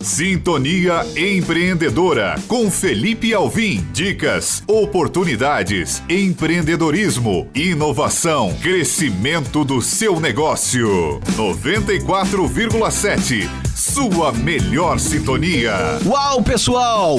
Sintonia Empreendedora com Felipe Alvim. Dicas, oportunidades, empreendedorismo, inovação, crescimento do seu negócio. 94,7. Sua melhor sintonia. Uau, pessoal!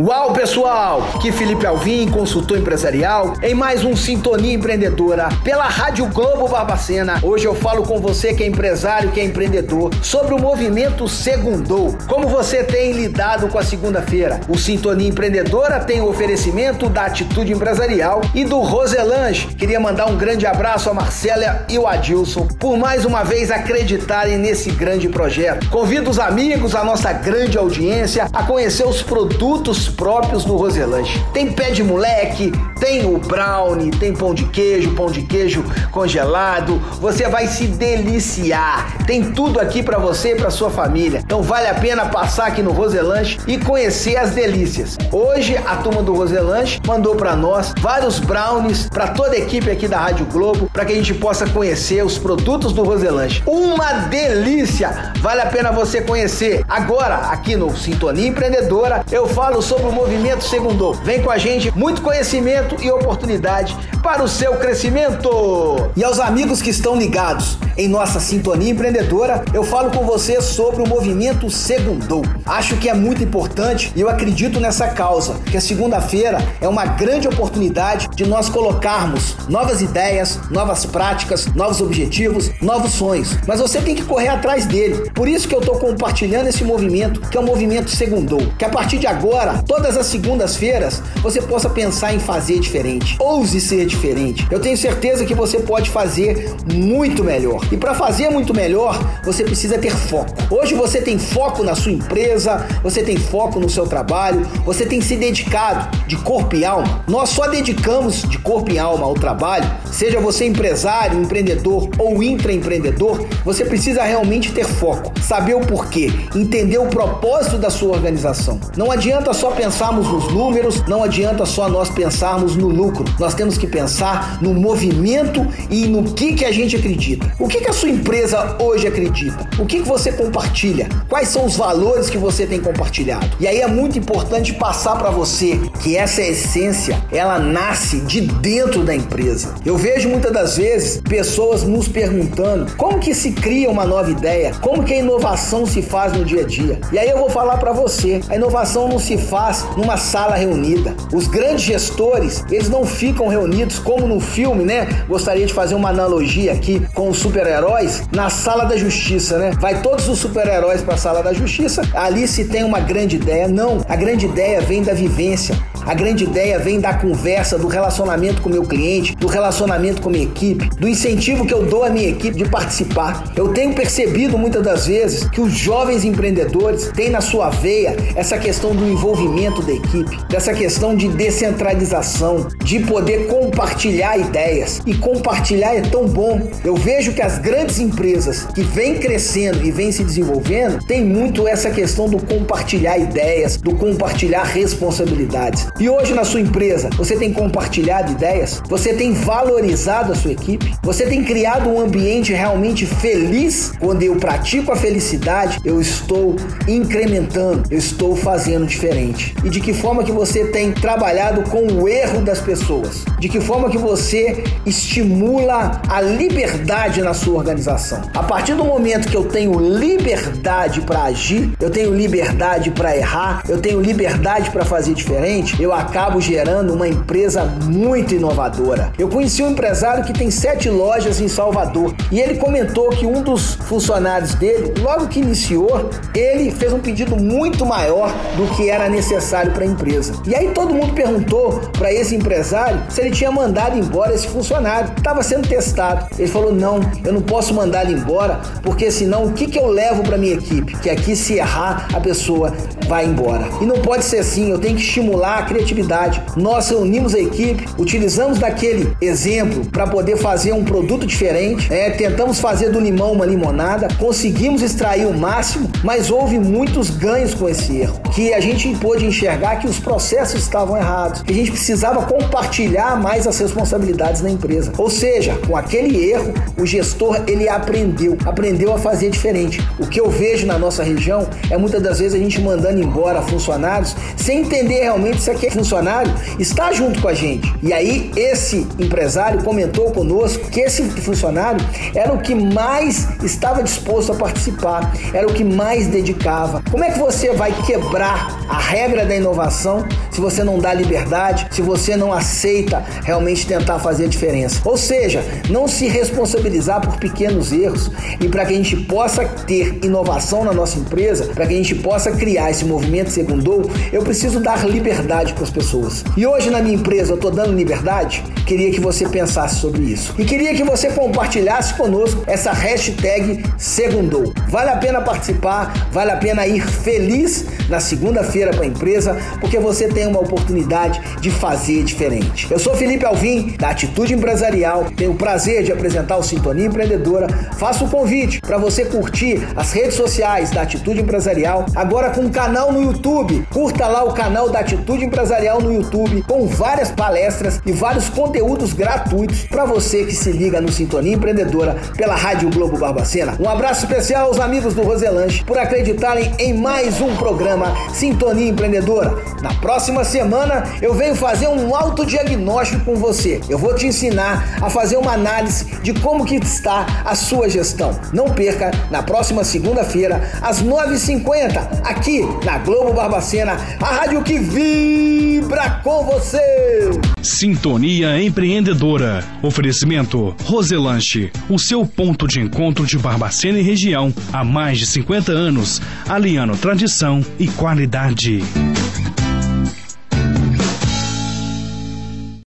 Uau, pessoal! Que Felipe Alvim, consultor empresarial, em mais um Sintonia Empreendedora pela Rádio Globo Barbacena. Hoje eu falo com você que é empresário, que é empreendedor, sobre o movimento Segundou. Como você tem lidado com a segunda-feira? O Sintonia Empreendedora tem o oferecimento da Atitude Empresarial e do Roselange. Queria mandar um grande abraço a Marcela e o Adilson por mais uma vez acreditarem nesse grande projeto. Convido os amigos, a nossa grande audiência, a conhecer os produtos próprios do Roselanche. Tem pé de moleque, tem o brownie, tem pão de queijo, pão de queijo congelado. Você vai se deliciar. Tem tudo aqui para você e para sua família. Então vale a pena passar aqui no Roselanche e conhecer as delícias. Hoje a turma do Roselanche mandou para nós vários brownies para toda a equipe aqui da Rádio Globo para que a gente possa conhecer os produtos do Roselanche. Uma delícia! Vale a pena você conhecer. Agora aqui no Sintonia Empreendedora eu falo sobre o movimento Segundo. Vem com a gente, muito conhecimento e oportunidade para o seu crescimento. E aos amigos que estão ligados em nossa Sintonia Empreendedora, eu falo com você sobre o movimento Segundou. Acho que é muito importante e eu acredito nessa causa, que a segunda-feira é uma grande oportunidade de nós colocarmos novas ideias, novas práticas, novos objetivos, novos sonhos. Mas você tem que correr atrás dele. Por isso que eu estou compartilhando esse movimento, que é o movimento Segundou. Que a partir de agora, todas as segundas-feiras, você possa pensar em fazer diferente. Ouse ser diferente. Eu tenho certeza que você pode fazer muito melhor. E para fazer muito melhor, você precisa ter foco. Hoje você tem foco na sua empresa, você tem foco no seu trabalho, você tem se dedicado de corpo e alma. Nós só dedicamos de corpo e alma ao trabalho, seja você empresário, empreendedor ou intraempreendedor, você precisa realmente ter foco, saber o porquê, entender o propósito da sua organização. Não adianta só pensarmos nos números, não adianta só nós pensarmos no lucro. Nós temos que pensar no movimento e no que, que a gente acredita. O que, que a sua empresa hoje acredita? O que, que você compartilha? Quais são os valores que você tem compartilhado? E aí é muito importante passar para você que essa essência, ela nasce de dentro da empresa. Eu vejo muitas das vezes pessoas nos perguntando como que se cria uma nova ideia, como que a inovação se faz no dia a dia. E aí eu vou falar para você, a inovação não se faz numa sala reunida. Os grandes gestores, eles não ficam reunidos como no filme, né? Gostaria de fazer uma analogia aqui com os super-heróis na sala da justiça, né? Vai todos os super-heróis para a sala da justiça, ali se tem uma grande ideia. Não, a grande ideia vem da vivência. A grande ideia vem da conversa, do relacionamento com meu cliente, do relacionamento com minha equipe, do incentivo que eu dou à minha equipe de participar. Eu tenho percebido muitas das vezes que os jovens empreendedores têm na sua veia essa questão do envolvimento da equipe, dessa questão de descentralização, de poder compartilhar ideias. E compartilhar é tão bom. Eu vejo que as grandes empresas que vêm crescendo e vêm se desenvolvendo têm muito essa questão do compartilhar ideias, do compartilhar responsabilidades. E hoje na sua empresa, você tem compartilhado ideias? Você tem valorizado a sua equipe? Você tem criado um ambiente realmente feliz? Quando eu pratico a felicidade, eu estou incrementando, eu estou fazendo diferente. E de que forma que você tem trabalhado com o erro das pessoas? De que forma que você estimula a liberdade na sua organização? A partir do momento que eu tenho liberdade para agir, eu tenho liberdade para errar, eu tenho liberdade para fazer diferente, eu acabo gerando uma empresa muito inovadora. Eu conheci um empresário que tem sete lojas em Salvador e ele comentou que um dos funcionários dele, logo que iniciou, ele fez um pedido muito maior do que era necessário para a empresa. E aí todo mundo perguntou para esse empresário se ele tinha mandado embora esse funcionário. Estava sendo testado. Ele falou: não, eu não posso mandar ele embora porque senão o que, que eu levo para minha equipe? Que aqui se errar a pessoa vai embora. E não pode ser assim. Eu tenho que estimular a criatividade. Nós reunimos a equipe, utilizamos daquele exemplo para poder fazer um produto diferente. É, tentamos fazer do limão uma limonada, conseguimos extrair o máximo, mas houve muitos ganhos com esse erro. Que a gente pôde de enxergar que os processos estavam errados, que a gente precisava compartilhar mais as responsabilidades na empresa. Ou seja, com aquele erro, o gestor ele aprendeu, aprendeu a fazer diferente. O que eu vejo na nossa região é muitas das vezes a gente mandando embora funcionários sem entender realmente se aquele funcionário está junto com a gente. E aí esse empresário comentou conosco que esse funcionário era o que mais estava disposto a participar, era o que mais dedicava. Como é que você vai quebrar a regra da inovação se você não dá liberdade, se você não aceita realmente tentar fazer a diferença? Ou seja, não se responsabilizar por pequenos erros e para que a gente possa ter inovação na nossa empresa, para que a gente possa criar esse movimento segundou, eu preciso dar liberdade para as pessoas. E hoje na minha empresa eu estou dando liberdade? Queria que você pensasse sobre isso. E queria que você compartilhasse conosco essa hashtag Segundou. Vale a pena participar, vale a pena ir feliz na segunda-feira para a empresa, porque você tem uma oportunidade de fazer diferente. Eu sou Felipe Alvim, da Atitude Empresarial, tenho o prazer de apresentar o Sintonia Empreendedora. Faço o convite para você curtir as redes sociais da Atitude Empresarial, agora com um canal no YouTube. Curta lá o canal da Atitude Empresarial no YouTube, com várias palestras e vários conteúdos gratuitos para você que se liga no Sintonia Empreendedora pela Rádio Globo Barbacena. Um abraço especial aos amigos do Roselanche por acreditarem em mais um programa Sintonia Empreendedora. Na próxima semana eu venho fazer um autodiagnóstico com você. Eu vou te ensinar a fazer uma análise de como que está a sua gestão. Não perca na próxima segunda-feira às 9h50 aqui na Globo Barbacena, a rádio que vibra com você. Sintonia Empreendedora. Oferecimento Roselanche, o seu ponto de encontro de Barbacena e região há mais de 50 anos, alinhando tradição e qualidade.